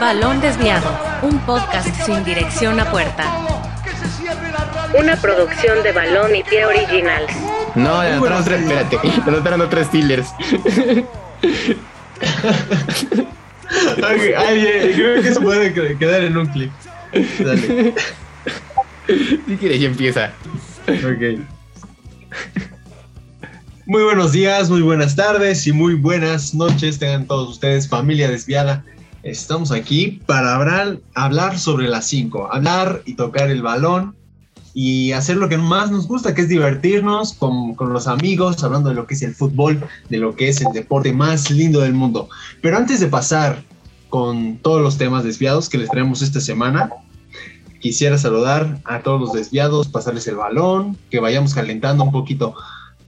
Balón Desviado, un podcast sin dirección a puerta. Una producción de Balón y Pie Originals. No, le anotaron tres, espérate, le anotaron tres Steelers. Ay, ay, creo que se puede que- quedar en un clip. Dale. Si quieres, ya empieza. Ok. Muy buenos días, muy buenas tardes y muy buenas noches tengan todos ustedes, familia desviada. Estamos aquí para hablar, hablar sobre las 5, hablar y tocar el balón y hacer lo que más nos gusta, que es divertirnos con, con los amigos, hablando de lo que es el fútbol, de lo que es el deporte más lindo del mundo. Pero antes de pasar con todos los temas desviados que les traemos esta semana, quisiera saludar a todos los desviados, pasarles el balón, que vayamos calentando un poquito.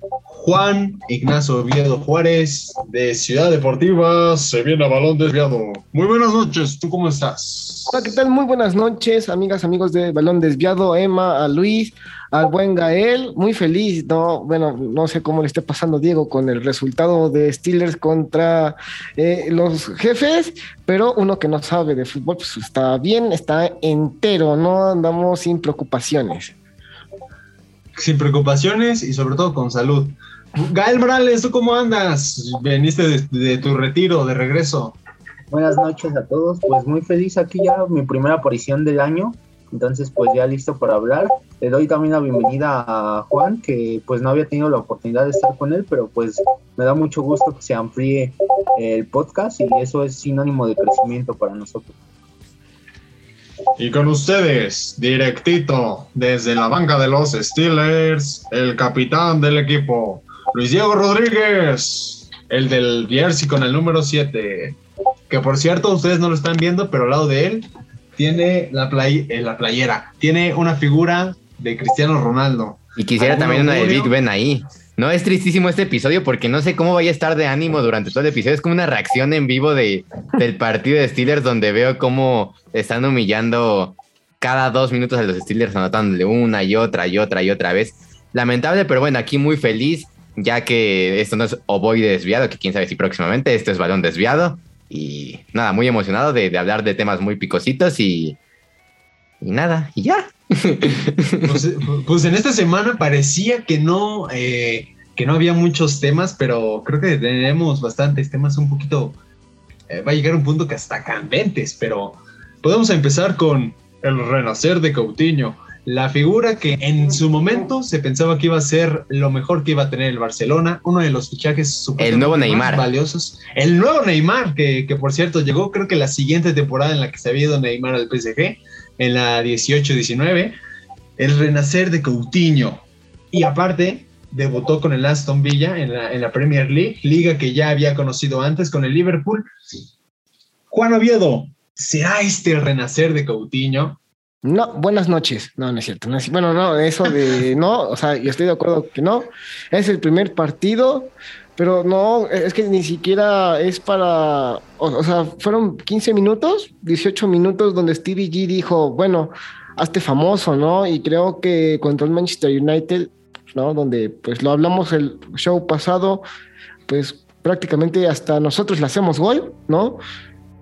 Juan Ignacio Oviedo Juárez, de Ciudad Deportiva, se viene a balón desviado. Muy buenas noches, ¿tú cómo estás? Hola, ¿qué tal? Muy buenas noches, amigas, amigos de Balón Desviado, Emma, a Luis, al buen Gael, muy feliz, no, bueno, no sé cómo le esté pasando Diego con el resultado de Steelers contra eh, los jefes, pero uno que no sabe de fútbol, pues está bien, está entero, no andamos sin preocupaciones. Sin preocupaciones y sobre todo con salud. Gael Morales, ¿tú cómo andas? Veniste de, de tu retiro, de regreso. Buenas noches a todos, pues muy feliz aquí ya mi primera aparición del año, entonces pues ya listo para hablar. Le doy también la bienvenida a Juan, que pues no había tenido la oportunidad de estar con él, pero pues me da mucho gusto que se amplíe el podcast y eso es sinónimo de crecimiento para nosotros. Y con ustedes, directito, desde la banca de los Steelers, el capitán del equipo, Luis Diego Rodríguez, el del jersey con el número 7. Que por cierto, ustedes no lo están viendo, pero al lado de él tiene la, play eh, la playera, tiene una figura de Cristiano Ronaldo. Y quisiera ¿Algún también una de? Big Ben ahí. No, es tristísimo este episodio porque no sé cómo vaya a estar de ánimo durante todo el episodio. Es como una reacción en vivo de, del partido de Steelers donde veo cómo están humillando cada dos minutos a los Steelers anotándole una y otra y otra y otra vez. Lamentable, pero bueno, aquí muy feliz ya que esto no es ovoide desviado, que quién sabe si próximamente esto es balón desviado. Y nada, muy emocionado de, de hablar de temas muy picositos y, y nada, y ya. Pues, pues en esta semana parecía que no, eh, que no había muchos temas, pero creo que tenemos bastantes temas un poquito. eh, va a llegar un punto que hasta candentes, pero podemos empezar con el renacer de Coutinho. La figura que en su momento se pensaba que iba a ser lo mejor que iba a tener el Barcelona, uno de los fichajes El nuevo más Neymar. valiosos. El nuevo Neymar, que, que por cierto llegó creo que la siguiente temporada en la que se había ido Neymar al PSG, en la 18-19 el renacer de Coutinho. Y aparte, debutó con el Aston Villa en la, en la Premier League, liga que ya había conocido antes con el Liverpool. Juan Oviedo, ¿será este el renacer de Coutinho? No, buenas noches. No, no es cierto. Bueno, no, eso de no, o sea, yo estoy de acuerdo que no. Es el primer partido, pero no, es que ni siquiera es para, o, o sea, fueron 15 minutos, 18 minutos donde Stevie G dijo, bueno, hazte famoso, ¿no? Y creo que contra el Manchester United, ¿no? Donde pues lo hablamos el show pasado, pues prácticamente hasta nosotros le hacemos gol, ¿no?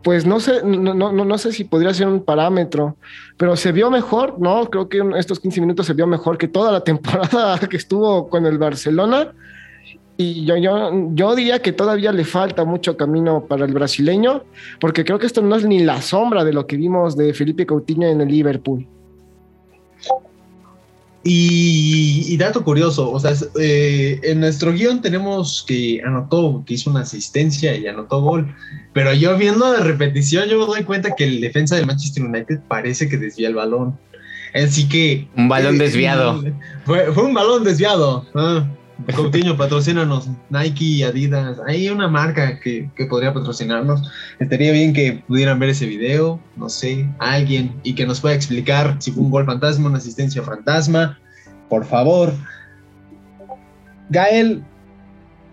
Pues no sé, no, no, no sé si podría ser un parámetro pero se vio mejor, ¿no? Creo que estos 15 minutos se vio mejor que toda la temporada que estuvo con el Barcelona. Y yo, yo, yo diría que todavía le falta mucho camino para el brasileño, porque creo que esto no es ni la sombra de lo que vimos de Felipe Coutinho en el Liverpool. Y, y dato curioso, o sea, eh, en nuestro guion tenemos que anotó, que hizo una asistencia y anotó gol, pero yo viendo la repetición yo me doy cuenta que el defensa del Manchester United parece que desvía el balón. Así que... Un balón eh, desviado. Fue, fue un balón desviado. Ah, Coutinho, patrocínanos. Nike, Adidas. Hay una marca que, que podría patrocinarnos. Estaría bien que pudieran ver ese video, no sé, alguien, y que nos pueda explicar si fue un gol fantasma, una asistencia fantasma. Por favor. Gael,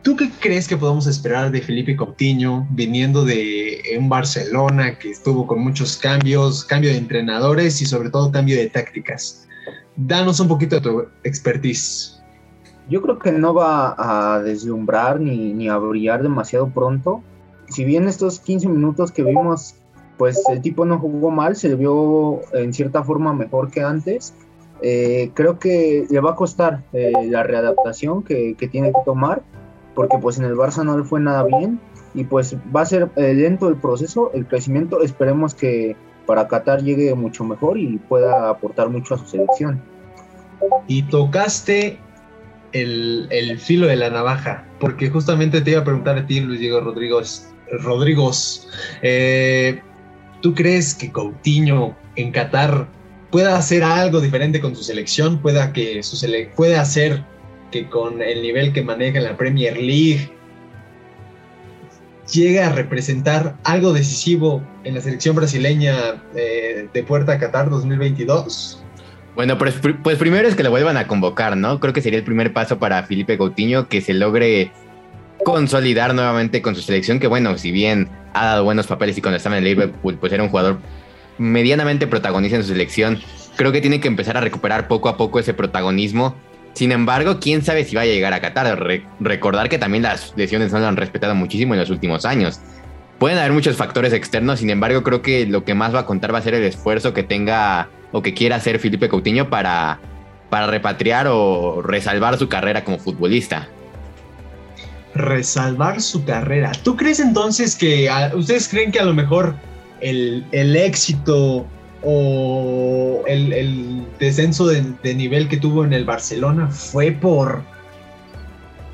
¿tú qué crees que podemos esperar de Felipe Coutinho viniendo de un Barcelona que estuvo con muchos cambios, cambio de entrenadores y sobre todo cambio de tácticas? Danos un poquito de tu expertise. Yo creo que no va a deslumbrar ni, ni a brillar demasiado pronto. Si bien estos 15 minutos que vimos pues el tipo no jugó mal, se vio en cierta forma mejor que antes. Eh, creo que le va a costar eh, la readaptación que, que, tiene que tomar, porque pues en el Barça no le fue nada bien y pues va a ser eh, lento el proceso, el crecimiento. Esperemos que para Qatar llegue mucho mejor y pueda aportar mucho a su selección. Y tocaste el, filo de la navaja, porque justamente te iba a preguntar a ti, Luis Diego Rodríguez. Rodríguez, eh, ¿tú crees que Coutinho en Qatar pueda hacer algo diferente con su selección? Pueda, que su sele puede hacer que con el nivel que maneja en la Premier League llegue a representar algo decisivo en la selección brasileña eh, de Puerta a Qatar 2022? Bueno, pues, pues, primero es que lo vuelvan a convocar, ¿no? Creo que sería el primer paso para Felipe Coutinho que se logre consolidar nuevamente con su selección, que bueno, si bien ha dado buenos papeles y cuando estaba en el Liverpool, pues era un jugador medianamente protagonista en su selección, creo que tiene que empezar a recuperar poco a poco ese protagonismo. Sin embargo, quién sabe si va a llegar a Qatar. recordar que también las lesiones no lo han respetado muchísimo en los últimos años. Pueden haber muchos factores externos, sin embargo, creo que lo que más va a contar va a ser el esfuerzo que tenga o que quiera hacer Felipe Coutinho para, para repatriar o resalvar su carrera como futbolista resalvar su carrera. ¿Tú crees entonces que, ustedes creen que a lo mejor el, éxito o el, descenso de, nivel que tuvo en el Barcelona fue por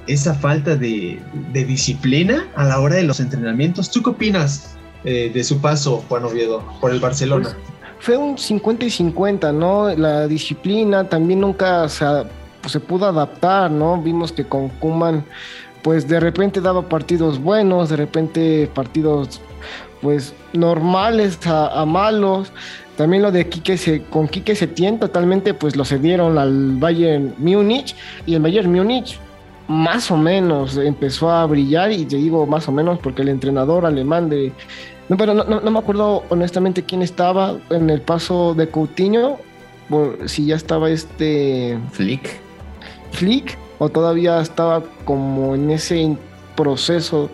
esa falta de, disciplina a la hora de los entrenamientos? ¿Tú qué opinas eh, de su paso, Juan Oviedo, por el Barcelona? Pues, fue un 50 y 50, ¿no? La disciplina también nunca se, se pudo adaptar, ¿no? Vimos que con Kuman pues de repente daba partidos buenos, de repente partidos pues normales a, malos. También lo de Quique se, con Quique Setién totalmente pues lo cedieron al Bayern Múnich y el Bayern Múnich más o menos empezó a brillar y te digo más o menos porque el entrenador alemán de... No, pero no, no, me acuerdo honestamente quién estaba en el paso de Coutinho, si ya estaba este... Flick. Flick o todavía estaba como en ese proceso.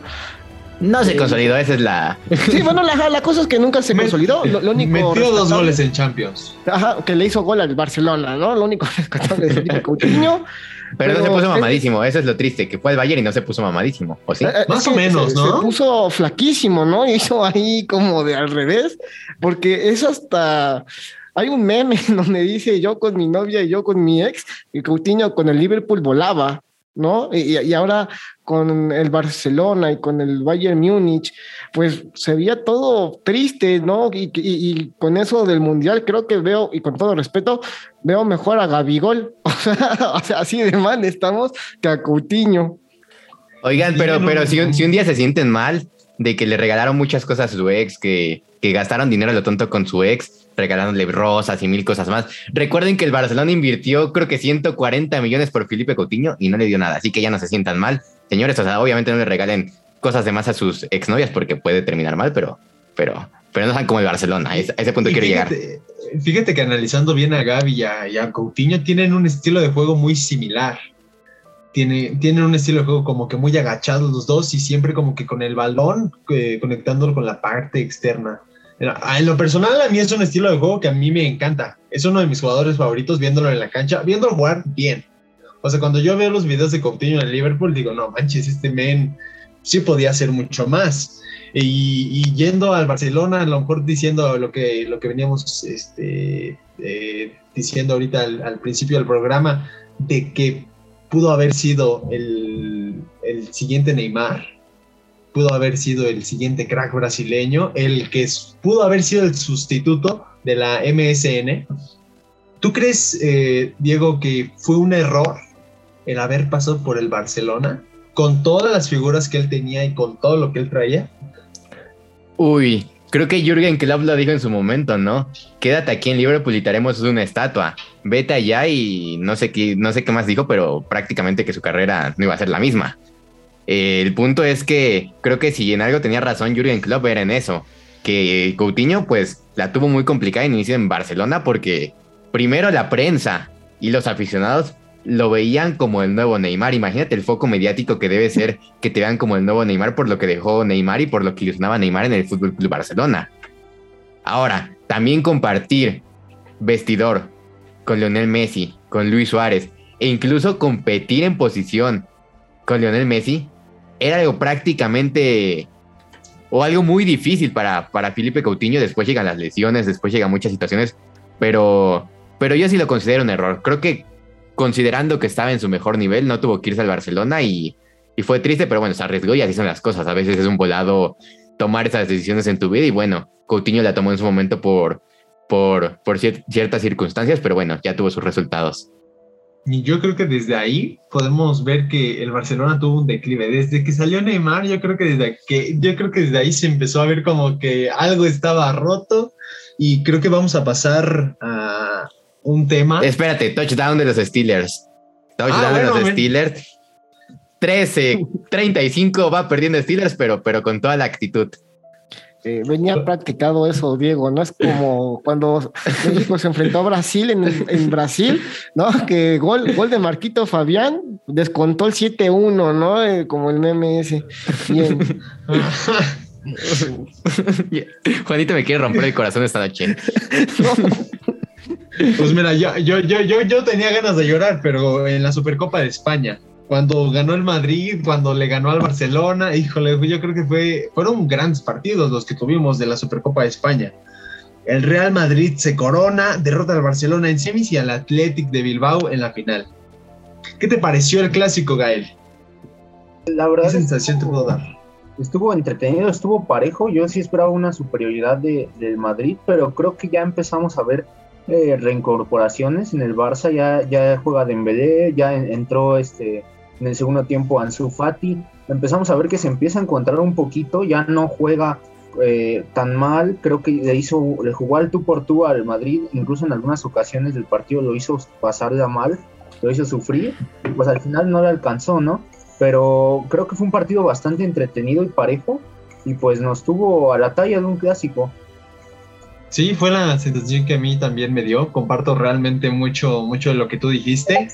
No se consolidó, esa es la. Sí, bueno, la, cosa es que nunca se consolidó. Lo, único metió dos goles en Champions. Ajá, que le hizo gol al Barcelona, ¿no? Lo único rescatable es Coutinho. Pero, pero, no se puso mamadísimo, eso es lo triste, que fue al Bayern y no se puso mamadísimo, ¿o sí? Eh, eh, Más o menos, ¿no? Se puso flaquísimo, ¿no? Hizo ahí como de al revés, porque es hasta hay un meme donde dice yo con mi novia y yo con mi ex, y Coutinho con el Liverpool volaba, ¿no? Y, ahora con el Barcelona y con el Bayern Múnich, pues se veía todo triste, ¿no? Y, con eso del Mundial creo que veo, y con todo respeto, veo mejor a Gabigol, o sea, así de mal estamos que a Coutinho. Oigan, pero, pero si, si un día se sienten mal de que le regalaron muchas cosas a su ex, que, que gastaron dinero a lo tonto con su ex, regalándole rosas y mil cosas más. Recuerden que el Barcelona invirtió creo que 140 millones por Felipe Coutinho y no le dio nada, así que ya no se sientan mal. Señores, o sea, obviamente no le regalen cosas de más a sus exnovias porque puede terminar mal, pero, pero, pero no sean como el Barcelona. A ese punto quiero llegar. Fíjate que analizando bien a Gaby y a, Coutinho tienen un estilo de juego muy similar. Tiene, tienen un estilo de juego como que muy agachados los dos y siempre como que con el balón eh, conectándolo con la parte externa. En lo personal, a mí es un estilo de juego que a mí me encanta. Es uno de mis jugadores favoritos viéndolo en la cancha, viéndolo jugar bien. O sea, cuando yo veo los videos de Coutinho en Liverpool, digo, no manches, este men sí podía hacer mucho más. Y, yendo al Barcelona, a lo mejor diciendo lo que, lo que veníamos este, eh, diciendo ahorita al, principio del programa, de que pudo haber sido el, el siguiente Neymar pudo haber sido el siguiente crack brasileño, el que pudo haber sido el sustituto de la MSN. ¿Tú crees, eh, Diego, que fue un error el haber pasado por el Barcelona con todas las figuras que él tenía y con todo lo que él traía? Uy, creo que Jürgen Klopp lo dijo en su momento, ¿no? Quédate aquí en Liverpool y te haremos una estatua. Vete allá y no sé qué, no sé qué más dijo, pero prácticamente que su carrera no iba a ser la misma. Eh, el punto es que creo que si en algo tenía razón Jurgen Klopp era en eso, que Coutinho pues la tuvo muy complicada inicio en Barcelona porque primero la prensa y los aficionados lo veían como el nuevo Neymar. Imagínate el foco mediático que debe ser que te vean como el nueo Neymar por lo que dejó Neymar y por lo que ilusionaba Neymar en el Fútbol Club Barcelona. Ahora, también compartir vestidor con Lionel Messi, con Luis Suárez, e incluso competir en posición con Lionel Messi, era algo prácticamente o algo muy difícil para, para Felipe Coutinho. Después llegan las lesiones, después llegan muchas situaciones, pero, pero yo sí lo considero un error. Creo que considerando que estaba en su mejor nivel, no tuvo que irse al Barcelona y, y fue triste, pero bueno, se arriesgó y así son las cosas. A veces es un volado tomar esas decisiones en tu vida y bueno, Coutinho la tomó en su momento por, por, por ciertas circunstancias, pero bueno, ya tuvo sus resultados. Y yo creo que desde ahí podemos ver que el Barcelona tuvo un declive. Desde que salió Neymar, yo creo que desde que yo creo que desde ahí se empezó a ver como que algo estaba roto y creo que vamos a pasar a un tema. Espérate, touchdown de los Steelers. Touchdown ah, de los Steelers. 13, 35 va perdiendo Steelers, pero, pero con toda la actitud. Eh, venía practicado eso, Diego, ¿no? Es como cuando México se enfrentó a Brasil en, Brasil, ¿no? Que gol, gol de Marquito Fabián descontó el 7-1, ¿no? Eh, como el meme ese. Bien. Juanito me quiere romper el corazón esta noche. Pues mira, yo, yo, yo, yo, yo tenía ganas de llorar, pero en la Supercopa de España cuando ganó el Madrid, cuando le ganó al Barcelona, híjole, yo creo que fue, fueron grandes partidos los que tuvimos de la Supercopa de España. El Real Madrid se corona, derrota al Barcelona en semis y al Athletic de Bilbao en la final. ¿Qué te pareció el clásico, Gael? La verdad. ¿Qué sensación te puedo dar? Estuvo entretenido, estuvo parejo. Yo sí esperaba una superioridad de, del Madrid, pero creo que ya empezamos a ver eh, reincorporaciones en el Barça. Ya, ya juega Dembélé, ya entró este en el segundo tiempo Ansu Fati. Empezamos a ver que se empieza a encontrar un poquito, ya no juega eh, tan mal, creo que le hizo, le jugó al tú por tú al Madrid, incluso en algunas ocasiones del partido lo hizo pasar de mal, lo hizo sufrir, pues al final no le alcanzó, ¿no? Pero creo que fue un partido bastante entretenido y parejo, y pues nos tuvo a la talla de un clásico. Sí, fue la sensación que a mí también me dio. Comparto realmente mucho, mucho de lo que tú dijiste.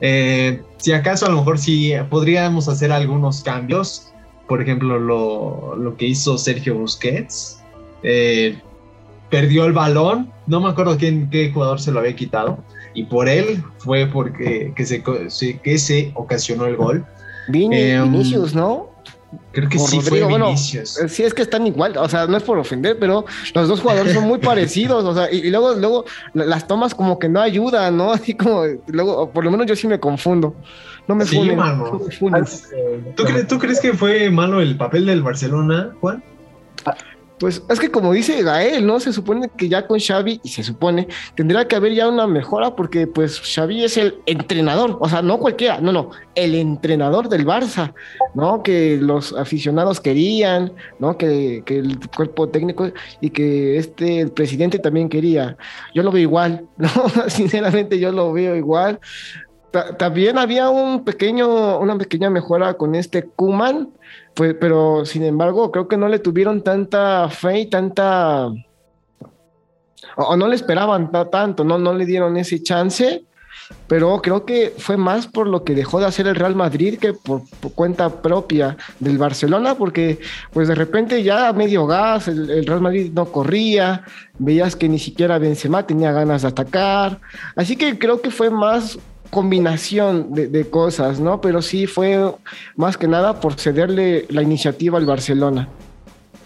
Eh, si acaso a lo mejor sí podríamos hacer algunos cambios, por ejemplo lo, que hizo Sergio Busquets, eh, perdió el balón, no me acuerdo quién, qué jugador se lo había quitado, y por él fue porque que se, que se ocasionó el gol. Eh, Vinicius, ¿no? Creo que sí fue Vinicius. sí, es que están igual, o sea, no es por ofender, pero los dos jugadores son muy parecidos, o sea, y, luego, luego las tomas como que no ayudan, ¿no? Así como, luego, por lo menos yo sí me confundo. No me sí, mano. ¿Tú, crees, ¿Tú crees que fue malo el papel del Barcelona, Juan? Pues es que como dice Gael, ¿no? Se supone que ya con Xavi, y se supone, tendría que haber ya una mejora porque pues Xavi es el entrenador, o sea, no cualquiera, no, no, el entrenador del Barça, ¿no? Que los aficionados querían, ¿no? Que, que el cuerpo técnico y que este, el presidente también quería. Yo lo veo igual, ¿no? Sinceramente yo lo veo igual. también había un pequeño, una pequeña mejora con este Kuman, pues, pero sin embargo, creo que no le tuvieron tanta fe y tanta. O, no le esperaban tanto, ¿no? No le dieron ese chance. Pero creo que fue más por lo que dejó de hacer el Real Madrid que por, cuenta propia del Barcelona, porque pues de repente ya medio gas el, el, Real Madrid no corría, veías que ni siquiera Benzema tenía ganas de atacar, así que creo que fue más combinación de, cosas, ¿no? Pero sí fue más que nada por cederle la iniciativa al Barcelona.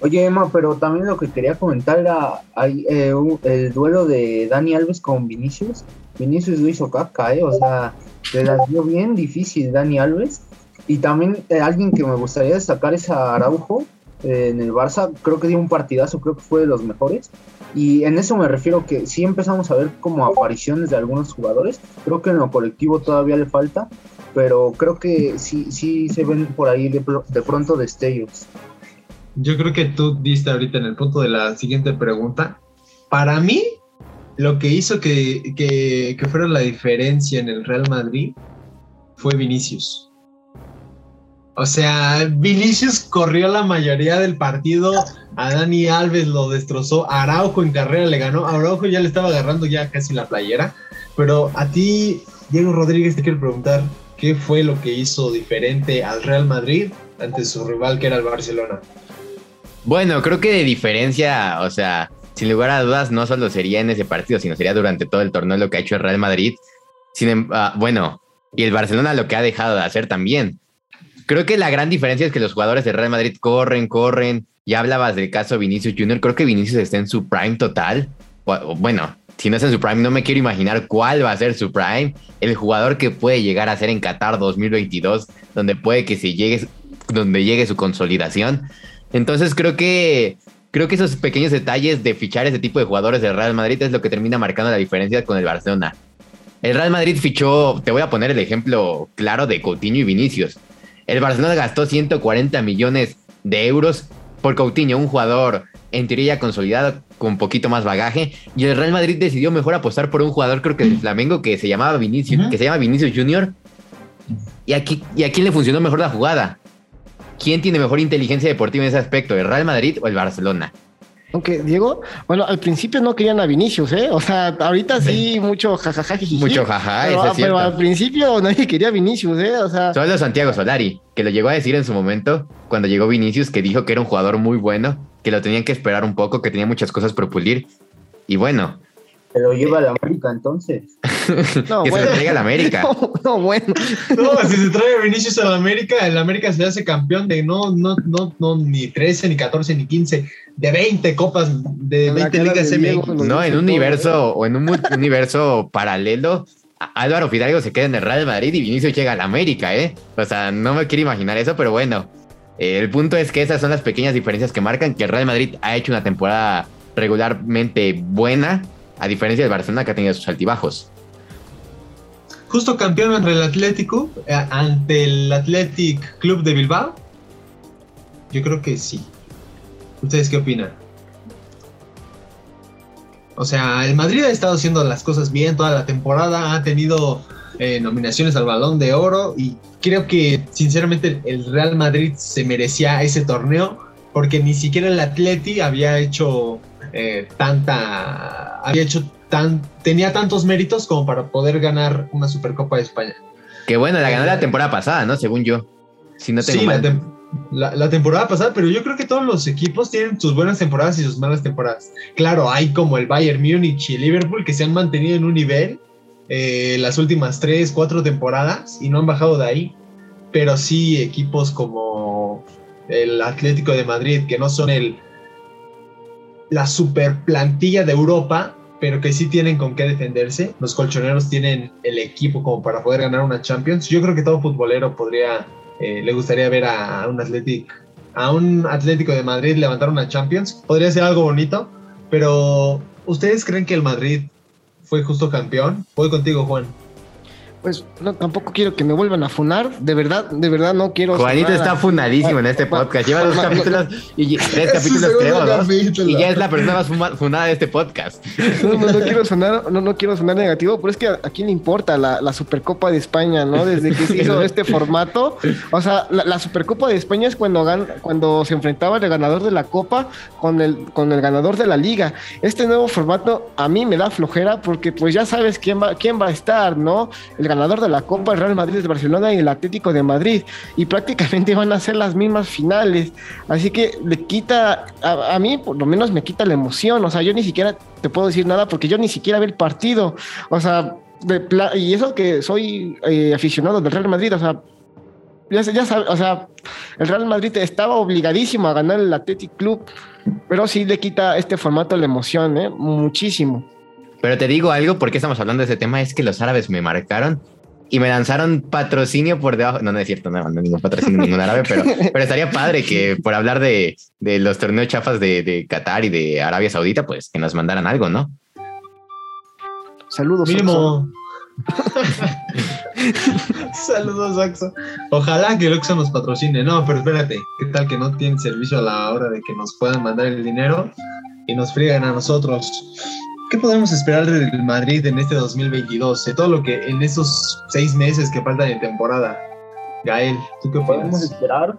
Oye, Emma, pero también lo que quería comentar era eh, el duelo de Dani Alves con Vinicius. Vinicius lo hizo caca, ¿eh? O sea, le la dio bien difícil Dani Alves. Y también eh, alguien que me gustaría destacar es Araujo eh, en el Barça. Creo que dio un partidazo, creo que fue de los mejores. Y en eso me refiero que sí empezamos a ver como apariciones de algunos jugadores. Creo que en lo colectivo todavía le falta, pero creo que sí, sí se ven por ahí de, pronto destellos. Yo creo que tú diste ahorita en el punto de la siguiente pregunta. Para mí, lo que hizo que, que, que fuera la diferencia en el Real Madrid fue Vinicius. O sea, Vinicius corrió la mayoría del partido, a Dani Alves lo destrozó, Araujo en carrera le ganó, Araujo ya le estaba agarrando ya casi la playera, pero a ti, Diego Rodríguez, te quiero preguntar, ¿qué fue lo que hizo diferente al Real Madrid ante su rival que era el Barcelona? Bueno, creo que de diferencia, o sea, sin lugar a dudas, no solo sería en ese partido, sino sería durante todo el torneo lo que ha hecho el Real Madrid. Sin, em, ah, bueno, y el Barcelona lo que ha dejado de hacer también. Creo que la gran diferencia es que los jugadores del Real Madrid corren, corren. Ya hablabas del caso Vinicius Junior. Creo que Vinicius está en su prime total. Bueno, si no es en su prime, no me quiero imaginar cuál va a ser su prime. El jugador que puede llegar a ser en Qatar 2022, donde puede que se llegue, donde llegue su consolidación. Entonces creo que creo que esos pequeños detalles de fichar ese tipo de jugadores del Real Madrid es lo que termina marcando la diferencia con el Barcelona. El Real Madrid fichó, te voy a poner el ejemplo claro de Coutinho y Vinicius. El Barcelona gastó 140 millones de euros por Coutinho, un jugador en teoría consolidado con un poquito más bagaje, y el Real Madrid decidió mejor apostar por un jugador, creo que del Flamengo, que se llamaba Vinicius, que se llama Vinicius Junior. Y aquí, y a quién le funcionó mejor la jugada. ¿Quién tiene mejor inteligencia deportiva en ese aspecto, el Real Madrid o el Barcelona? Aunque, Diego, bueno, al principio no querían a Vinicius, ¿eh? O sea, ahorita sí, mucho jajaja. Mucho jaja, pero, pero al principio nadie quería a Vinicius, ¿eh? O sea. Solo Santiago Solari, que lo llegó a decir en su momento, cuando llegó Vinicius, que dijo que era un jugador muy bueno, que lo tenían que esperar un poco, que tenía muchas cosas por pulir. Y bueno, pero lleva a la América entonces. No, que se lo traiga a la América. No, bueno. No, si se trae a Vinicius a la América, el América se hace campeón de no, no, no, no, ni 13, ni 14, ni 15, de 20 copas, de 20 ligas MX. No, en un universo, o en un universo paralelo, Álvaro Fidalgo se queda en el Real Madrid y Vinicius llega a la América, ¿eh? O sea, no me quiero imaginar eso, pero bueno. el punto es que esas son las pequeñas diferencias que marcan que el Real Madrid ha hecho una temporada regularmente buena a diferencia del Barcelona que ha tenido sus altibajos. Justo campeón ante el Atlético, eh, ante el Athletic Club de Bilbao. Yo creo que sí. ¿Ustedes qué opinan? O sea, el Madrid ha estado haciendo las cosas bien toda la temporada, ha tenido eh, nominaciones al Balón de Oro y creo que sinceramente el Real Madrid se merecía ese torneo porque ni siquiera el Atleti había hecho eh, tanta, había hecho tan, tenía tantos méritos como para poder ganar una Supercopa de España. Que bueno, la ganó la temporada pasada, ¿no? Según yo. Si no tengo sí, la, temporada pasada, pero yo creo que todos los equipos tienen sus buenas temporadas y sus malas temporadas. Claro, hay como el Bayern Múnich y Liverpool que se han mantenido en un nivel eh, las últimas tres, cuatro temporadas y no han bajado de ahí. Pero sí equipos como el Atlético de Madrid, que no son el la super plantilla de Europa, pero que sí tienen con qué defenderse. Los colchoneros tienen el equipo como para poder ganar una Champions. Yo creo que todo futbolero podría, eh, le gustaría ver a, un Atlético, a un Atlético de Madrid levantar una Champions. Podría ser algo bonito, pero ¿ustedes creen que el Madrid fue justo campeón? Voy contigo, Juan pues no, tampoco quiero que me vuelvan a funar. De verdad, de verdad no quiero. Juanito está funadísimo en este podcast. Lleva dos capítulos y tres capítulos creo, ¿no? Y ya es la persona más funada de este podcast. No, no, no quiero sonar, no, no quiero sonar negativo, pero es que a, quién le importa la, la, Supercopa de España, ¿no? Desde que se hizo este formato. O sea, la, Supercopa de España es cuando gan, cuando se enfrentaba el ganador de la Copa con el, con el ganador de la Liga. Este nuevo formato a mí me da flojera porque pues ya sabes quién va, quién va a estar, ¿no? El ganador de la Copa, el Real Madrid de Barcelona y el Atlético de Madrid. Y prácticamente van a ser las mismas finales. Así que le quita, a, mí por lo menos me quita la emoción. O sea, yo ni siquiera te puedo decir nada porque yo ni siquiera veo el partido. O sea, y eso que soy eh, aficionado del Real Madrid, o sea, ya, ya sabes, o sea, el Real Madrid estaba obligadísimo a ganar el Athletic Club, pero sí le quita este formato la emoción, ¿eh? muchísimo. Pero te digo algo, porque estamos hablando de ese tema, es que los árabes me marcaron y me lanzaron patrocinio por debajo. No, no es cierto, no, no ningún patrocinio ningún árabe, pero, pero estaría padre que por hablar de, de los torneos chafas de, de, Qatar y de Arabia Saudita, pues que nos mandaran algo, ¿no? Saludos. Mínimo. Saludos, Axo. Ojalá que el Oxxo nos patrocine. No, pero espérate, ¿qué tal que no tienen servicio a la hora de que nos puedan mandar el dinero y nos friegan a nosotros? ¿Qué podemos esperar del Madrid en este 2022? De todo lo que en esos seis meses que faltan de temporada. Gael, ¿tú qué podemos esperar?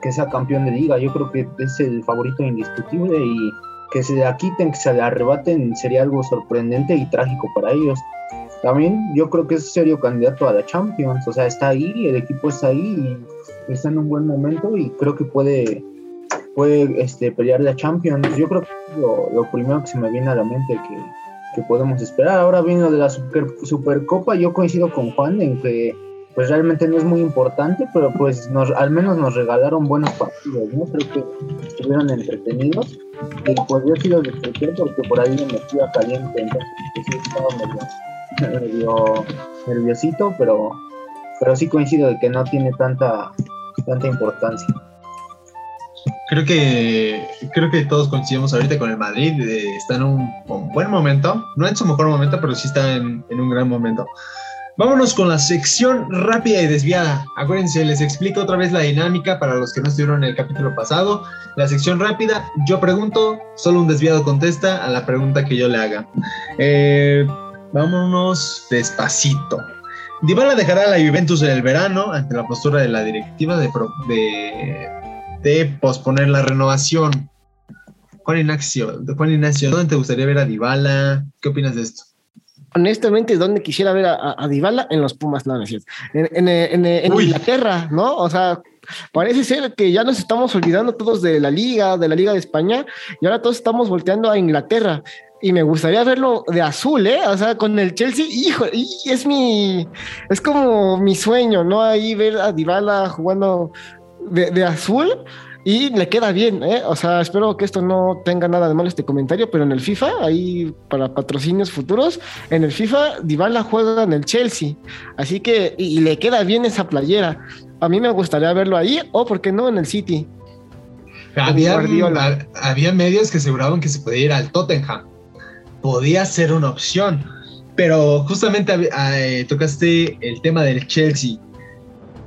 Que sea campeón de liga. Yo creo que es el favorito indiscutible y que se le quiten, que se le arrebaten, sería algo sorprendente y trágico para ellos. También yo creo que es serio candidato a la Champions. O sea, está ahí, el equipo está ahí y está en un buen momento y creo que puede fue este, pelear la Champions. Yo creo que lo, lo primero que se me viene a la mente que, podemos esperar. Ahora bien, lo de la super, Supercopa, yo coincido con Juan en que pues realmente no es muy importante, pero pues nos, al menos nos regalaron buenos partidos, ¿no? Creo que estuvieron entretenidos y pues yo sí los disfruté porque por ahí me metí a caliente, entonces pues, sí estaba medio, medio nerviosito, pero, pero sí coincido de que no tiene tanta, tanta importancia. Creo que creo que todos coincidimos ahorita con el Madrid. eh, está en un, buen momento. No en su mejor momento, pero sí está en, un gran momento. Vámonos con la sección rápida y desviada. Acuérdense, les explico otra vez la dinámica para los que no estuvieron en el capítulo pasado. La sección rápida, yo pregunto, solo un desviado contesta a la pregunta que yo le haga. Eh, vámonos despacito. Dybala dejará la Juventus en el verano ante la postura de la directiva de, de, de posponer la renovación. Juan Ignacio, Juan Ignacio, ¿dónde te gustaría ver a Dybala? ¿Qué opinas de esto? Honestamente, ¿dónde quisiera ver a, a, Dybala? En los Pumas, no, no es cierto. En, en, en. Inglaterra, ¿no? O sea, parece ser que ya nos estamos olvidando todos de la Liga, de la Liga de España, y ahora todos estamos volteando a Inglaterra. Y me gustaría verlo de azul, ¿eh? O sea, con el Chelsea, hijo, y es mi, es como mi sueño, ¿no? Ahí ver a Dybala jugando de, de azul y le queda bien, ¿eh? O sea, espero que esto no tenga nada de malo este comentario, pero en el FIFA, ahí para patrocinios futuros, en el FIFA, Dybala juega en el Chelsea, así que, y, y le queda bien esa playera. A mí me gustaría verlo ahí, o por qué no en el City. Había, ha- había medios que aseguraban que se podía ir al Tottenham. Podía ser una opción. Pero justamente hab- eh, tocaste el tema del Chelsea.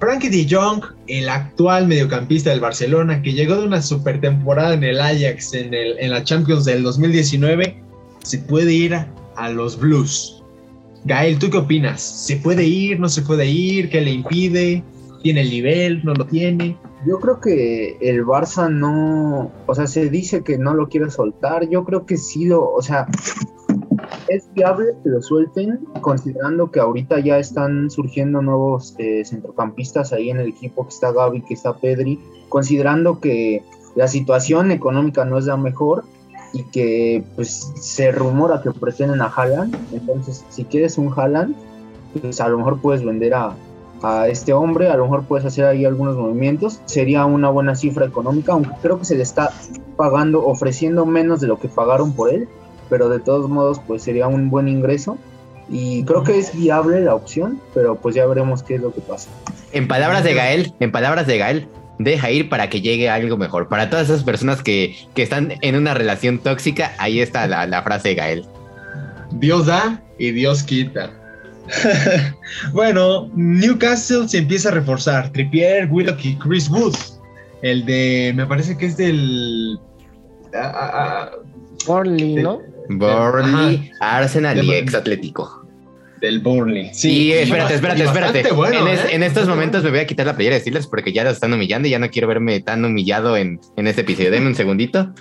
Frankie de Jong, el actual mediocampista del Barcelona, que llegó de una super temporada en el Ajax en, el- la Champions del 2019, se puede ir a, a los Blues. Gael, ¿tú qué opinas? ¿Se puede ir? ¿No se puede ir? ¿Qué le impide? ¿Tiene el nivel? ¿No lo tiene? Yo creo que el Barça no, o sea, se dice que no lo quiere soltar. Yo creo que sí lo, o sea, es viable que lo suelten, considerando que ahorita ya están surgiendo nuevos eh, centrocampistas ahí en el equipo, que está Gaby, que está Pedri, considerando que la situación económica no es la mejor y que pues se rumora que pretenden a Haaland. Entonces, si quieres un Haaland, pues a lo mejor puedes vender a, a este hombre, a lo mejor puedes hacer ahí algunos movimientos, sería una buena cifra económica, aunque creo que se le está pagando, ofreciendo menos de lo que pagaron por él, pero de todos modos pues sería un buen ingreso y creo que es viable la opción, pero pues ya veremos qué es lo que pasa. En palabras de Gael, en palabras de Gael, deja ir para que llegue algo mejor. Para todas esas personas que, que están en una relación tóxica, ahí está la, la frase de Gael. Dios da y Dios quita. bueno, Newcastle se empieza a reforzar. Trippier, Willock y Chris Wood. El de, me parece que es del... ah, ah, ah, ¿no? Burnley, Arsenal y ex Atlético. del Burnley. Sí, espérate, y espérate, espérate. bueno, en, es- ¿eh? en estos momentos me voy a quitar la playera de Steelers porque ya los están humillando y ya no quiero verme tan humillado en, en este episodio. Deme un segundito.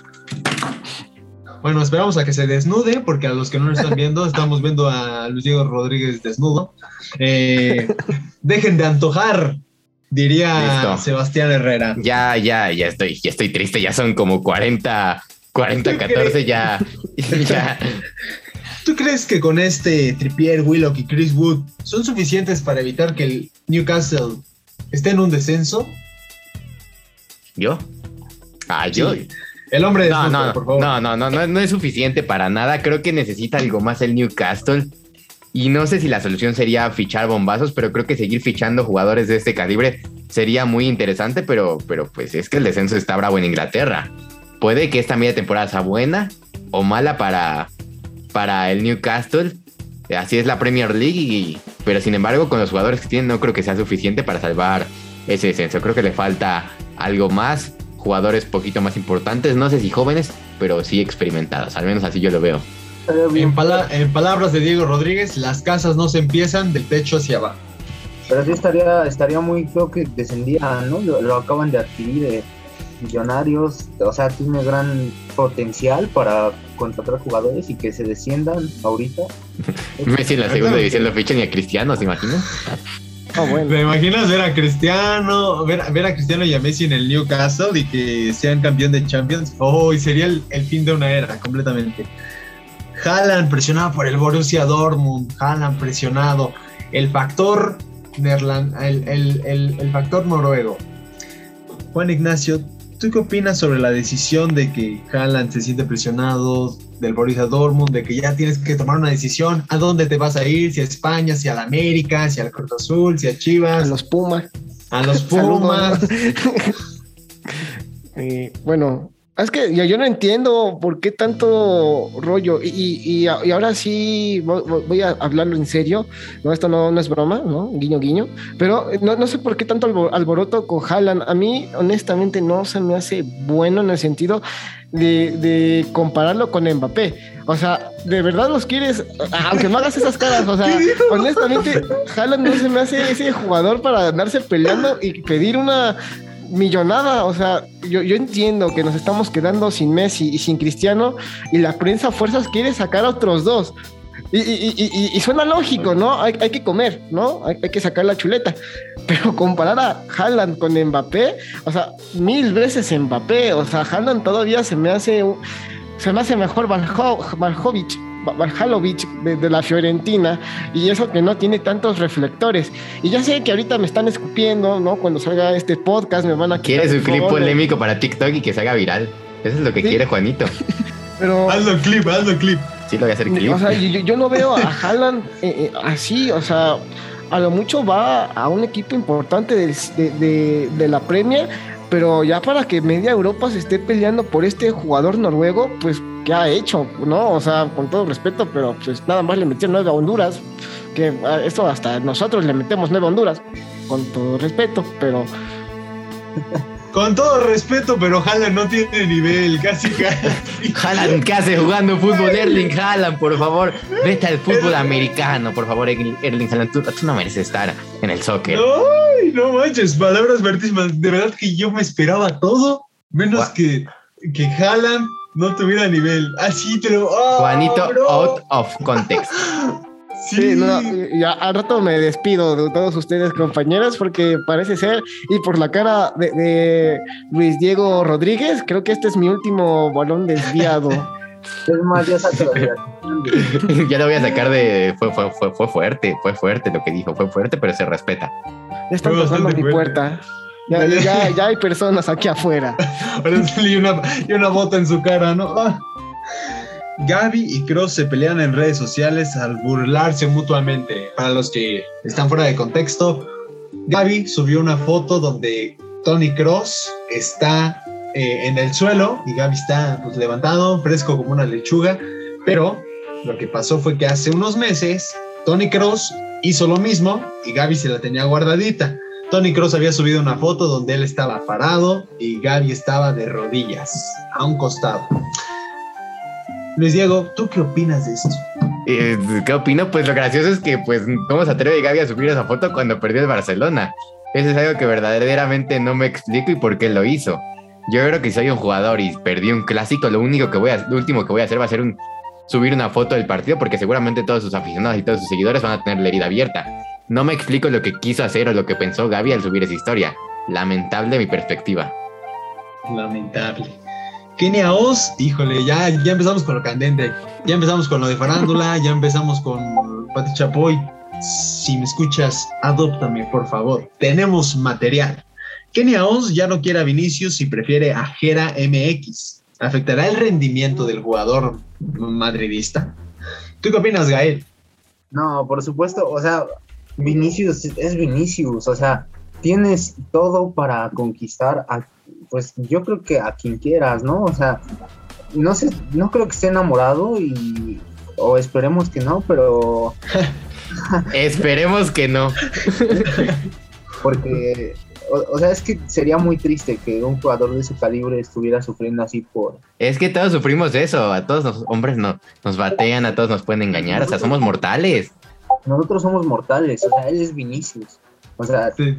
Bueno, esperamos a que se desnude, porque a los que no lo están viendo, estamos viendo a Luis Diego Rodríguez desnudo. Eh, dejen de antojar, diría Listo. Sebastián Herrera. Ya, ya, ya estoy, ya estoy triste. Ya son como 40, 40, ¿Tú 14, ya, ya. ¿Tú crees que con este Trippier, Willock y Chris Wood son suficientes para evitar que el Newcastle esté en un descenso? ¿Yo? Ah, yo. Sí. El hombre de No, no, por favor. no, no, no, no, no es suficiente para nada. Creo que necesita algo más el Newcastle. Y no sé si la solución sería fichar bombazos, pero creo que seguir fichando jugadores de este calibre sería muy interesante, pero, pero pues es que el descenso está bravo en Inglaterra. Puede que esta media temporada sea buena o mala para, para el Newcastle. Así es la Premier League, y- pero sin embargo con los jugadores que tienen no creo que sea suficiente para salvar ese descenso. Creo que le falta algo más, jugadores poquito más importantes, no sé si jóvenes, pero sí experimentados. Al menos así yo lo veo. En, pala- en palabras de Diego Rodríguez, las casas no se empiezan del techo hacia abajo. pero sí estaría, estaría muy feo que descendiera, ¿no? Lo, lo acaban de adquirir eh, millonarios, o sea, tiene gran potencial para contratar jugadores y que se desciendan ahorita. Messi en la segunda división lo fichan y a Cristiano, ¿se imaginan? Ah, bueno. ¿Te imaginas ver a Cristiano, ver, ver a Cristiano y a Messi en el Newcastle y que sean campeón de Champions? Oh, y sería el, el fin de una era, completamente. Haaland presionado por el Borussia Dortmund, Haaland presionado, el factor Nerland, el, el- el- el factor noruego. Juan Ignacio, ¿tú qué opinas sobre la decisión de que Haaland se siente presionado del Borussia Dortmund, de que ya tienes que tomar una decisión a dónde te vas a ir, si a España, si a la América, si al Cruz Azul, si a A Chivas, los Pumas. a los Pumas? Eh, bueno, es que yo, yo no entiendo por qué tanto rollo. Y, ahora sí voy, a hablarlo en serio. No, esto no, no es broma, ¿no? Guiño, guiño. Pero eh, no, no sé por qué tanto albo- alboroto con Haaland. A mí, honestamente, no se me hace bueno en el sentido de, de compararlo con Mbappé. O sea, de verdad los quieres, aunque no hagas esas caras, o sea, honestamente, Haaland no se me hace ese jugador para andarse peleando y pedir una millonada. O sea, yo, yo entiendo que nos estamos quedando sin Messi y sin Cristiano y la prensa fuerzas quiere sacar a otros dos. Y, y- suena lógico, ¿no? Hay, hay que comer, ¿no? Hay, hay que sacar la chuleta. Pero comparar a Haaland con Mbappé, o sea, mil veces Mbappé, o sea, Haaland todavía se me hace, se me hace mejor Valjo- Valjovic, Valhalovic de, de la Fiorentina, y eso que no tiene tantos reflectores. Y ya sé que ahorita me están escupiendo, ¿no? Cuando salga este podcast me van a quitar Quiere su el clip polémico para TikTok y que se haga viral. Eso es lo que Sí. quiere Juanito. Pero, Hazlo clip, hazlo clip. Sí, lo voy a hacer clip. o sea, yo, yo no veo a Haaland eh, eh, así, o sea, a lo mucho va a un equipo importante del- de, de- de la Premier, pero ya para que media Europa se esté peleando por este jugador noruego, pues, ¿qué ha hecho? ¿No? O sea, con todo respeto, pero pues nada más le metieron nueve Honduras, que a esto hasta nosotros le metemos nueve a Honduras, con todo respeto, pero Con todo respeto, pero Haaland no tiene nivel, casi casi. Haaland, ¿qué hace jugando fútbol? Erling Haaland, por favor. Vete al fútbol americano, por favor, Erling Haaland. Tú, tú no mereces estar en el soccer. Ay, no manches, palabras vertísimas. De verdad que yo me esperaba todo, menos que, que Haaland no tuviera nivel. Así te lo. ¡Ah, Juanito, bro! out of context. Sí, Sí, no, ya al rato me despido de todos ustedes, compañeros, porque parece ser, y por la cara de, de Luis Diego Rodríguez, creo que este es mi último balón desviado. Es más, ya ya lo voy a sacar de. Fue, fue, fue, fue fuerte, fue fuerte lo que dijo, fue fuerte, pero se respeta. Ya están bastante mi fuerte. puerta. Ya, ya, ya- hay personas aquí afuera. Ahora sale una, y una bota en su cara, ¿no? Gaby y Cross se pelean en redes sociales al burlarse mutuamente. Para los que están fuera de contexto, Gaby subió una foto donde Tony Cross está eh, en el suelo y Gaby está pues, levantado, fresco como una lechuga. Pero lo que pasó fue que hace unos meses Tony Cross hizo lo mismo y Gaby se la tenía guardadita. Tony Cross había subido una foto donde él estaba parado y Gaby estaba de rodillas, a un costado. Luis Diego, ¿tú qué opinas de esto? Eh, ¿Qué opino? Pues lo gracioso es que, pues, ¿cómo se atreve Gaby a subir esa foto cuando perdió el Barcelona? Eso es algo que verdaderamente no me explico y por qué lo hizo. Yo creo que si soy un jugador y perdí un clásico, lo único que voy a, lo último que voy a hacer va a ser un, subir una foto del partido porque seguramente todos sus aficionados y todos sus seguidores van a tener la herida abierta. No me explico lo que quiso hacer o lo que pensó Gaby al subir esa historia. Lamentable mi perspectiva. Lamentable. Kenia Oz, híjole, ya, ya empezamos con lo candente. Ya empezamos con lo de farándula, ya empezamos con Pati Chapoy. Si me escuchas, adóptame, por favor. Tenemos material. Kenia Oz ya no quiere a Vinicius y prefiere a Gera MX. ¿Afectará el rendimiento del jugador madridista? ¿Tú qué opinas, Gael? No, por supuesto, o sea, Vinicius es Vinicius, o sea, tienes todo para conquistar a, pues yo creo que a quien quieras, ¿no? O sea, no sé, no creo que esté enamorado y, o esperemos que no, pero Esperemos que no. porque, o, o sea, es que sería muy triste que un jugador de ese calibre estuviera sufriendo así por, Es que todos sufrimos eso. A todos los hombres no, nos batean, a todos nos pueden engañar. O sea, somos mortales. nosotros somos mortales, o sea, él es Vinicius, o sea, Sí.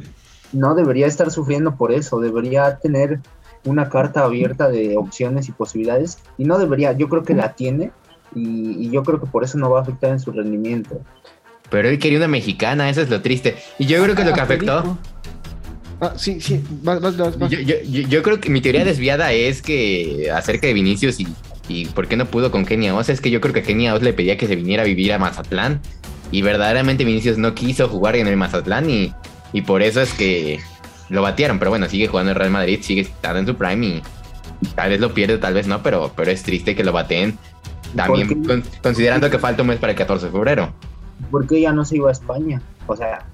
No debería estar sufriendo por eso, debería tener una carta abierta de opciones y posibilidades y no debería, yo creo que la tiene y, y yo creo que por eso no va a afectar en su rendimiento. pero él quería una mexicana, eso es lo triste. Y yo creo que lo que Ah, afectó... Ah, sí, sí, vas, vas, vas, vas. Yo, yo- yo- yo creo que mi teoría desviada es que acerca de Vinicius y, y por qué no pudo con Kenia Oz, es que yo creo que Kenia Oz le pedía que se viniera a vivir a Mazatlán y verdaderamente Vinicius no quiso jugar en el Mazatlán y, y por eso es que lo batearon, pero bueno, sigue jugando en Real Madrid, sigue estando en su prime y tal vez lo pierde, tal vez no, pero, pero es triste que lo bateen también considerando que falta un mes para el 14 de febrero. ¿Por qué ya no se iba a España? O sea,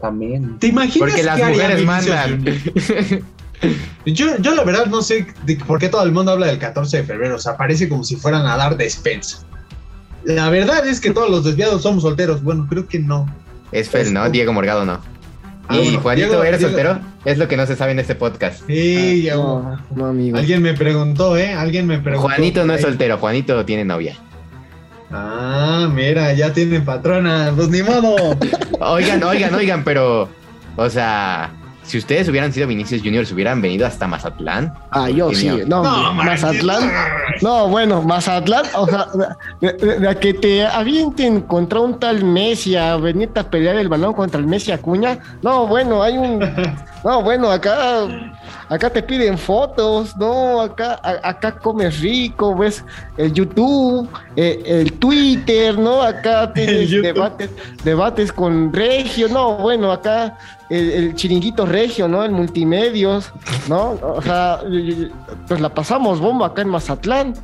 también. ¿Te imaginas Porque las mujeres mandan. Yo, yo la verdad no sé de por qué todo el mundo habla del 14 de febrero. O sea, parece como si fueran a dar despensa. La verdad es que todos los desviados somos solteros. Bueno, creo que no. Es Fel, ¿no? Diego Morgado no. Ah, y bueno, Juanito, Diego- ¿eres Diego- soltero? Es lo que no se sabe en este podcast. Sí, ya- No, no, amigo. Alguien me preguntó, ¿eh? Alguien me preguntó. Juanito no es soltero, Juanito tiene novia. Ah, mira, ya tienen patrona. Pues ni modo. Oigan, oigan, oigan, pero, o sea, si ustedes hubieran sido Vinicius Junior, se hubieran venido hasta Mazatlán. Ah, yo sí. No, No, Mazatlán. No, bueno, Mazatlán, o sea, de, de- de que te avienten contra un tal Messi a venirte a pelear el balón contra el Messi Acuña. No, bueno, hay un. No, bueno, acá. Acá te piden fotos, ¿no? Acá, a- acá comes rico, ves el YouTube, eh, el Twitter, ¿no? Acá tienes debates, debates con Regio, no, bueno, acá el, el chiringuito Regio, ¿no? El multimedios, ¿no? O sea, pues la pasamos bomba acá en Mazatlán.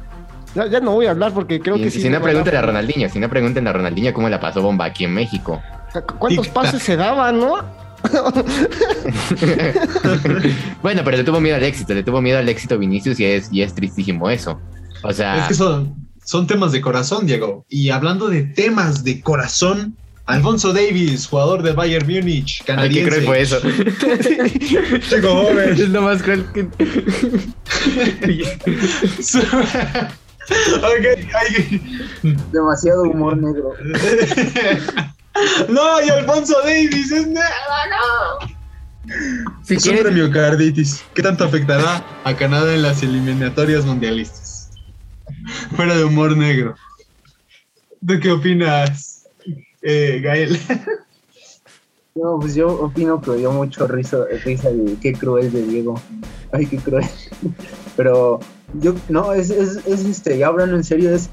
Ya, ya no voy a hablar porque creo Y que si, sí. no, pregúntenle a Ronaldinho, si no, pregúntenle a Ronaldinho cómo la pasó bomba aquí en México. ¿Cuántos pases se daban, no? bueno, pero le tuvo miedo al éxito, le tuvo miedo al éxito Vinicius y es, y es tristísimo eso. O sea, Es que son, son temas de corazón, Diego. Y hablando de temas de corazón, Alfonso Davis, jugador de Bayern Múnich, ay, qué canadiense. fue eso. Chico joven. es lo más cruel que... Ok, ay. Demasiado humor negro. No, y Alfonso Davis es nada, si es un quieres, premio carditis. ¿Qué tanto afectará a Canadá en las eliminatorias mundialistas? Fuera de humor negro. ¿Tú qué opinas, eh, Gael? No, pues yo opino que dio mucho risa, risa el qué cruel de Diego. Ay, qué cruel. Pero yo, no, es, es, es este, ya hablando en serio, es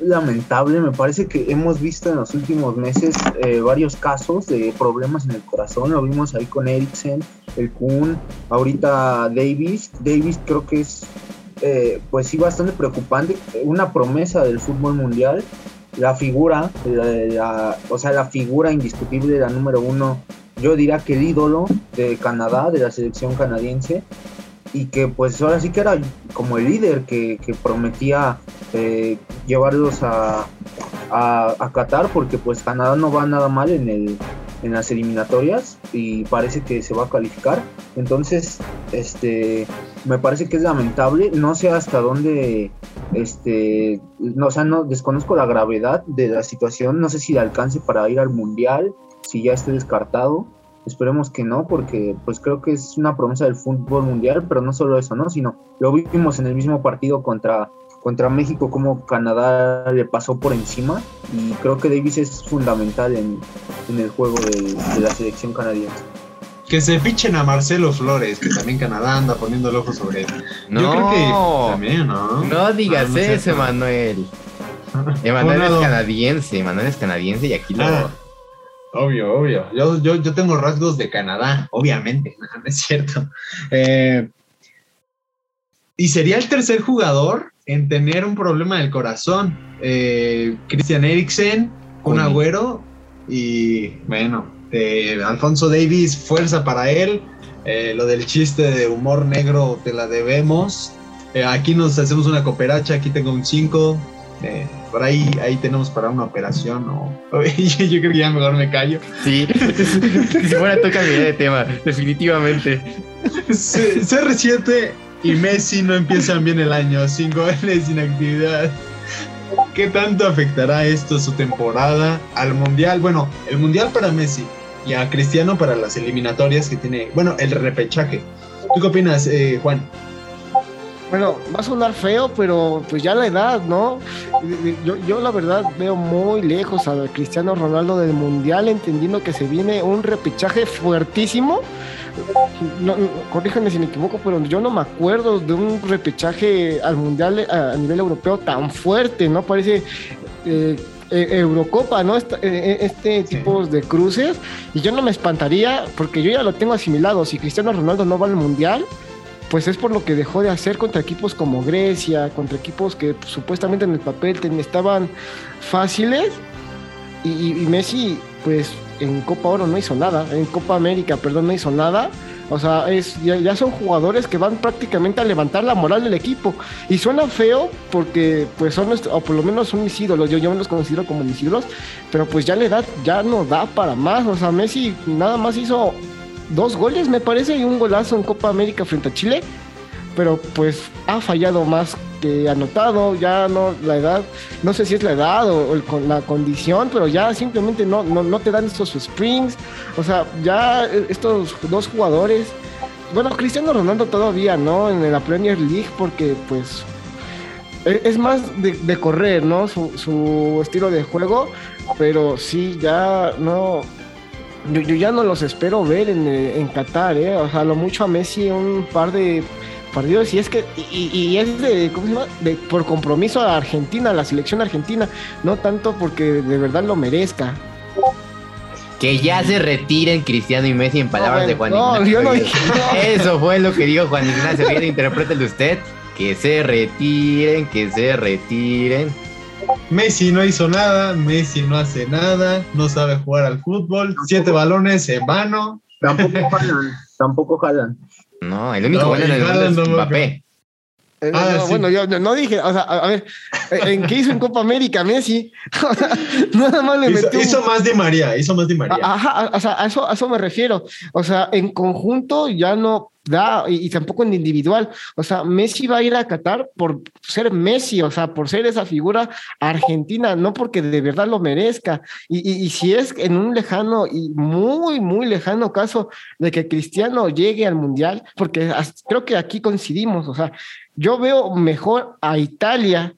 lamentable. Me parece que hemos visto en los últimos meses eh, varios casos de problemas en el corazón. Lo vimos ahí con Eriksen, el Kun, ahorita Davis. Davis creo que es, eh, pues sí, bastante preocupante. Una promesa del fútbol mundial la figura, la, o sea, la figura indiscutible, la número uno, yo diría que el ídolo de Canadá, de la selección canadiense, y que pues ahora sí que era como el líder que, que prometía eh, llevarlos a, a, Qatar, porque pues Canadá no va nada mal en, el, en las eliminatorias y parece que se va a calificar. Entonces, este, me parece que es lamentable, no sé hasta dónde este, no, o sea, no desconozco la gravedad de la situación, no sé si le alcance para ir al mundial, si ya esté descartado. Esperemos que no, porque pues creo que es una promesa del fútbol mundial, pero no solo eso, ¿no? Sino lo vimos en el mismo partido contra, contra México, como Canadá le pasó por encima, y creo que Davis es fundamental en, en el juego de, de la selección canadiense. Que se fichen a Marcelo Flores, que también Canadá anda poniendo el ojo sobre él. no, Yo creo que también, ¿no? no digas No, no es eso. Emanuel. Emanuel es canadiense, Emanuel es canadiense y aquí lo... Ah, obvio, obvio. Yo, yo, yo tengo rasgos de Canadá, obviamente, no, no es cierto. Eh, y sería el tercer jugador en tener un problema del corazón. Eh, Christian Eriksen, un agüero y bueno, eh, Alfonso Davis, fuerza para él. Eh, lo del chiste de humor negro te la debemos. Eh, aquí nos hacemos una cooperacha, aquí tengo un 5. Por ahí, ahí tenemos para una operación. O, yo, yo creo que ya mejor me callo. Sí, si fuera toca cambiar de tema, definitivamente. C- CR7 y Messi no empiezan bien el año, sin goles, sin actividad. ¿Qué tanto afectará esto su temporada al Mundial? Bueno, el Mundial para Messi y a Cristiano para las eliminatorias que tiene, bueno, el repechaje. ¿Tú qué opinas, eh, Juan? Bueno, va a sonar feo, pero pues ya la edad, ¿no? Yo, yo la verdad veo muy lejos a Cristiano Ronaldo del Mundial, entendiendo que se viene un repechaje fuertísimo. No, corríjanme si me equivoco, pero yo no me acuerdo de un repechaje al Mundial a, nivel europeo tan fuerte, ¿no? Parece... Eh, eh, Eurocopa, ¿no? Este, este tipo de cruces. Y yo no me espantaría, porque yo ya lo tengo asimilado. Si Cristiano Ronaldo no va al Mundial, pues es por lo que dejó de hacer contra equipos como Grecia, contra equipos que supuestamente en el papel estaban fáciles. Y, Messi, pues en Copa Oro no hizo nada, en Copa América, perdón, no hizo nada. O sea, es, ya, son jugadores que van prácticamente a levantar la moral del equipo. Y suena feo porque, pues, son, o por lo menos son mis ídolos. Yo, yo me los considero como mis ídolos. Pero pues ya la edad ya no da para más. O sea, Messi nada más hizo dos goles, me parece, y un golazo en Copa América frente a Chile. Pero pues ha fallado más que anotado, ya no, la edad, no sé si es la edad o, la condición, pero ya simplemente no, no, te dan estos springs. O sea, ya estos dos jugadores, bueno, Cristiano Ronaldo todavía, ¿no? En la Premier League, porque pues e, es más de, correr, ¿no? Su, estilo de juego, pero sí, ya no, yo, ya no los espero ver en, en Qatar, ¿eh? O sea, lo mucho a Messi un par de partidos y es que y, es de, ¿cómo se llama? de por compromiso a Argentina, a la selección argentina, no tanto porque de verdad lo merezca. Que ya se retiren Cristiano y Messi en palabras de Juan no, Ignacio. Yo no dije, Eso fue lo que dijo Juan Ignacio. Bien, interprételo usted. Que se retiren, que se retiren. Messi no hizo nada, Messi no hace nada, no sabe jugar al fútbol, siete balones en vano. Tampoco jalan, tampoco jalan. No, el único bueno en el mundo es Mbappé. Eh, ah, bueno, yo no dije, o sea, a, ver, ¿en qué hizo en Copa América Messi? nada más le metió. Hizo, más de María, hizo más de María. Ajá, o sea, a eso, a eso me refiero. O sea, en conjunto ya no da, y, tampoco en individual. O sea, Messi va a ir a Qatar por ser Messi, o sea, por ser esa figura argentina, no porque de verdad lo merezca. Y, y si es en un lejano y muy, muy lejano caso de que Cristiano llegue al Mundial, porque creo que aquí coincidimos, o sea, yo veo mejor a Italia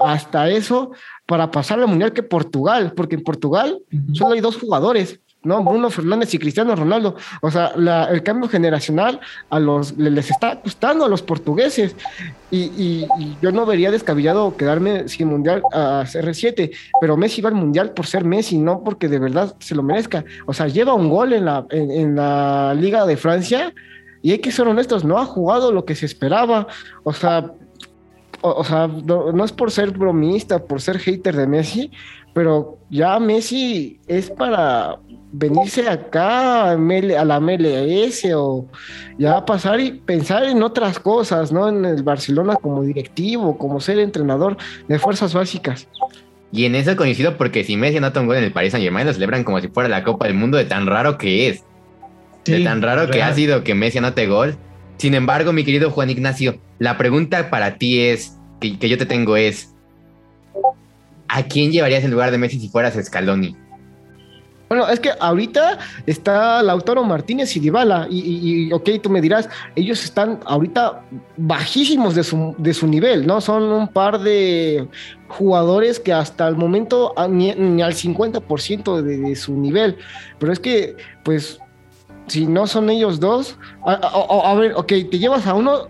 hasta eso para pasar al mundial que Portugal, porque en Portugal solo hay dos jugadores, ¿no? Bruno Fernández y Cristiano Ronaldo. O sea, el cambio generacional a los les está costando a los portugueses. Y, yo no vería descabellado quedarme sin mundial a CR7, pero Messi va al mundial por ser Messi, no porque de verdad se lo merezca. O sea, lleva un gol en la, en la Liga de Francia y hay que ser honestos, no ha jugado lo que se esperaba. O sea, o, sea, no, es por ser bromista, por ser hater de Messi, pero ya Messi es para venirse acá a la MLS o ya pasar y pensar en otras cosas, ¿no? En el Barcelona como directivo, como ser entrenador de fuerzas básicas. Y en eso coincido porque si Messi anota un gol en el Paris Saint Germain lo celebran como si fuera la Copa del Mundo de tan raro que es de tan raro que ha sido que Messi anote gol. Sin embargo, mi querido Juan Ignacio, la pregunta para ti es, que, yo te tengo es, ¿a quién llevarías en lugar de Messi si fueras Scaloni? Bueno, es que ahorita está Lautaro Martínez y Dybala, y, y, ok, tú me dirás, ellos están ahorita bajísimos de su, de su nivel, ¿no? Son un par de jugadores que hasta el momento ni, al 50% de, de, su nivel, pero es que, pues, si no son ellos dos, a, ver, ok, te llevas a uno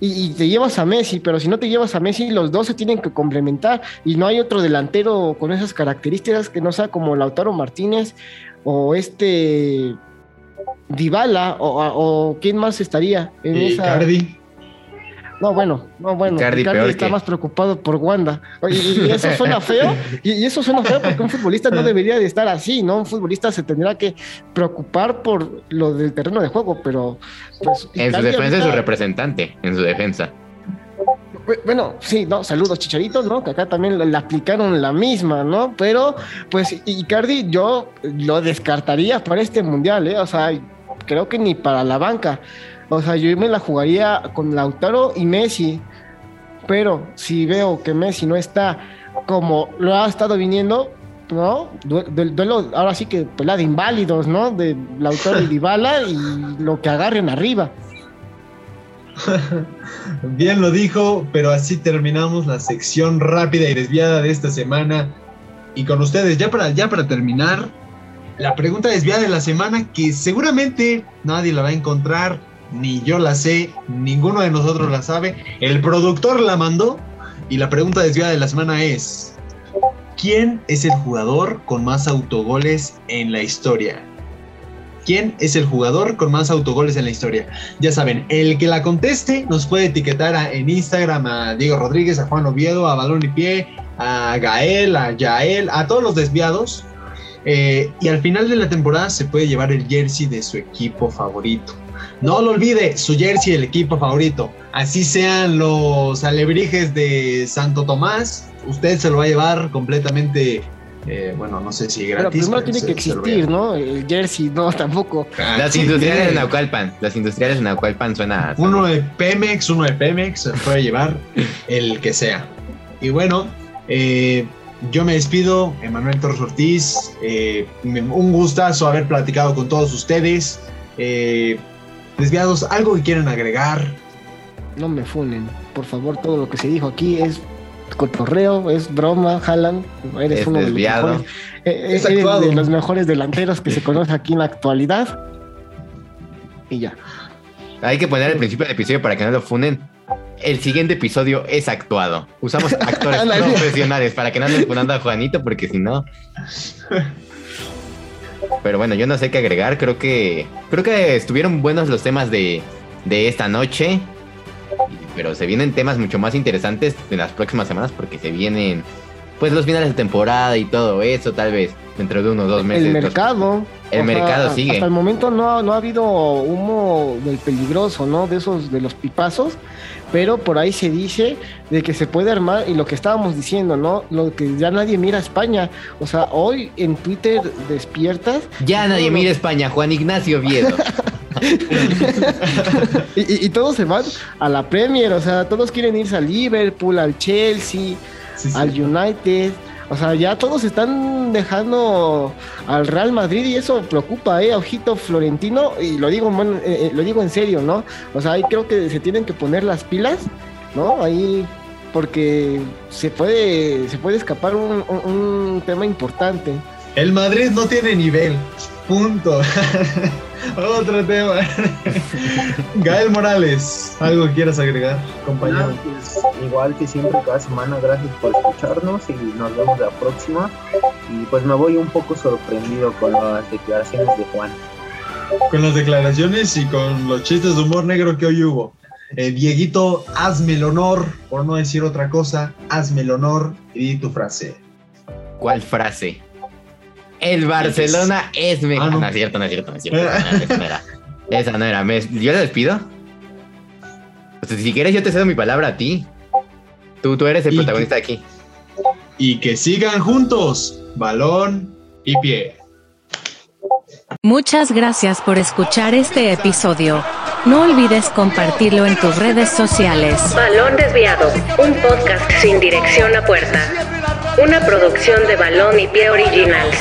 y, te llevas a Messi, pero si no te llevas a Messi, los dos se tienen que complementar y no hay otro delantero con esas características que no sea como Lautaro Martínez o este Dybala o, quién más estaría en esa. No, bueno, no, bueno. Cardi, está más preocupado por Wanda. y, eso suena feo, y, eso suena feo porque un futbolista no debería de estar así, ¿no? Un futbolista se tendrá que preocupar por lo del terreno de juego, pero... Pues, en su defensa es su representante, en su defensa. Bueno, sí, no, saludos Chicharito, ¿no? Que acá también le, aplicaron la misma, ¿no? Pero, pues, Icardi yo lo descartaría para este mundial, ¿eh? O sea, creo que ni para la banca. O sea, yo me la jugaría con Lautaro y Messi. Pero si veo que Messi no está como lo ha estado viniendo, ¿no? Duelo, ahora sí que pelada de inválidos, ¿no? De Lautaro y Dybala y lo que agarren arriba. Bien lo dijo, pero así terminamos la sección rápida y desviada de esta semana. Y con ustedes, ya para, ya para terminar, la pregunta desviada de la semana que seguramente nadie la va a encontrar, ni yo la sé, ninguno de nosotros la sabe. El productor la mandó y la pregunta desviada de la semana es, ¿quién es el jugador con más autogoles en la historia? ¿Quién es el jugador con más autogoles en la historia? Ya saben, el que la conteste nos puede etiquetar en Instagram a Diego Rodríguez, a Juan Oviedo, a Balón y Pie, a Gael, a Yael, a todos los desviados. Eh, y al final de la temporada se puede llevar el jersey de su equipo favorito. No lo olvide, su jersey, el equipo favorito. Así sean los alebrijes de Santo Tomás, usted se lo va a llevar completamente eh, bueno, no sé si gratis. Pero primero tiene que existir, ¿no? El jersey, no, tampoco. Ah, las industriales de Naucalpan, las industriales de Naucalpan suena. Uno de Pemex, uno de Pemex, se puede llevar el que sea. Y bueno, eh, yo me despido, Emanuel Torres Ortiz. Eh, un gustazo haber platicado con todos ustedes. Desviados, ¿algo que quieran agregar? No me funen, por favor, todo lo que se dijo aquí es cotorreo, es broma, Haaland, eres uno de los, mejores, eh, de los mejores delanteros que se conoce aquí en la actualidad. Y ya. Hay que poner el principio del episodio para que no lo funen. El siguiente episodio es actuado. Usamos actores profesionales para que no anden funando a Juanito, porque si no. Pero bueno, yo no sé qué agregar. Creo que. Creo que estuvieron buenos los temas de, de esta noche pero se vienen temas mucho más interesantes en las próximas semanas porque se vienen pues los finales de temporada y todo eso, tal vez dentro de unos dos meses. El mercado. El mercado sigue. Hasta el momento no, no ha habido humo del peligroso, ¿no? De esos, de los pipazos, pero por ahí se dice de que se puede armar, y lo que estábamos diciendo, ¿no? Lo que ya nadie mira a España. O sea, hoy en Twitter despiertas. Ya nadie mira a España, Juan Ignacio Viedo. y, todos se van a la Premier, o sea, todos quieren irse al Liverpool, al Chelsea, al United. O sea, ya todos están dejando al Real Madrid y eso preocupa, ¿eh? Ojito Florentino, y lo digo, eh, eh, lo digo en serio, ¿no? O sea, ahí creo que se tienen que poner las pilas, ¿no? Ahí, porque se puede, se puede escapar un tema importante. El Madrid no tiene nivel, punto. Otro tema. Gael Morales, ¿algo quieras agregar, compañero? Pues, igual que siempre, cada semana, gracias por escucharnos y nos vemos la próxima. Y pues me voy un poco sorprendido con las declaraciones de Juan. Con las declaraciones y con los chistes de humor negro que hoy hubo. Eh, Dieguito, hazme el honor, por no decir otra cosa, hazme el honor y di tu frase. ¿Cuál frase? El Barcelona es mejor. Ah, no. es cierto, no es cierto, no es cierto. esa no era. Esa no era. ¿Yo le despido? O sea, si quieres, yo te cedo mi palabra a ti. Tú, tú eres el protagonista de aquí. Y que sigan juntos, balón y pie. Muchas gracias por escuchar este episodio. No olvides compartirlo en tus redes sociales. Balón Desviado, un podcast sin dirección a puerta. Una producción de Balón y Pie Originals.